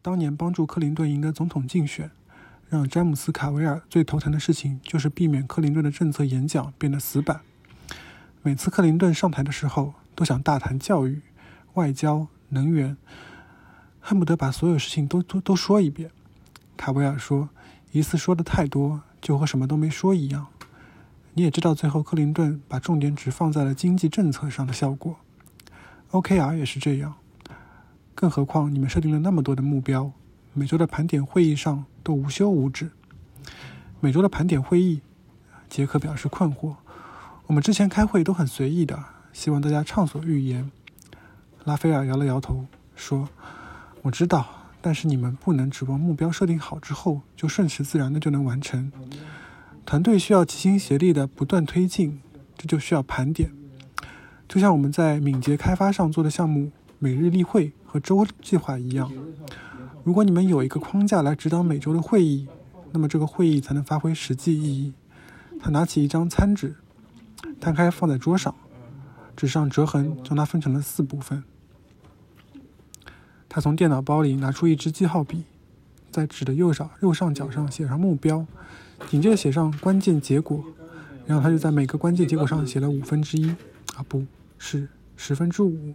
当年帮助克林顿赢得总统竞选，让詹姆斯·卡维尔最头疼的事情就是避免克林顿的政策演讲变得死板。每次克林顿上台的时候，都想大谈教育、外交、能源，恨不得把所有事情都都都说一遍。卡维尔说：“一次说的太多，就和什么都没说一样。”你也知道，最后克林顿把重点只放在了经济政策上的效果。OKR 也是这样。更何况你们设定了那么多的目标，每周的盘点会议上都无休无止。每周的盘点会议，杰克表示困惑。我们之前开会都很随意的，希望大家畅所欲言。拉斐尔摇了摇头，说：“我知道，但是你们不能指望目标设定好之后就顺其自然的就能完成。团队需要齐心协力的不断推进，这就需要盘点。就像我们在敏捷开发上做的项目每日例会和周计划一样。如果你们有一个框架来指导每周的会议，那么这个会议才能发挥实际意义。”他拿起一张餐纸，摊开放在桌上，纸上折痕将它分成了四部分。他从电脑包里拿出一支记号笔，在纸的右上右上角上写上目标，紧接着写上关键结果，然后他就在每个关键结果上写了五分之一，啊，不是十分之五。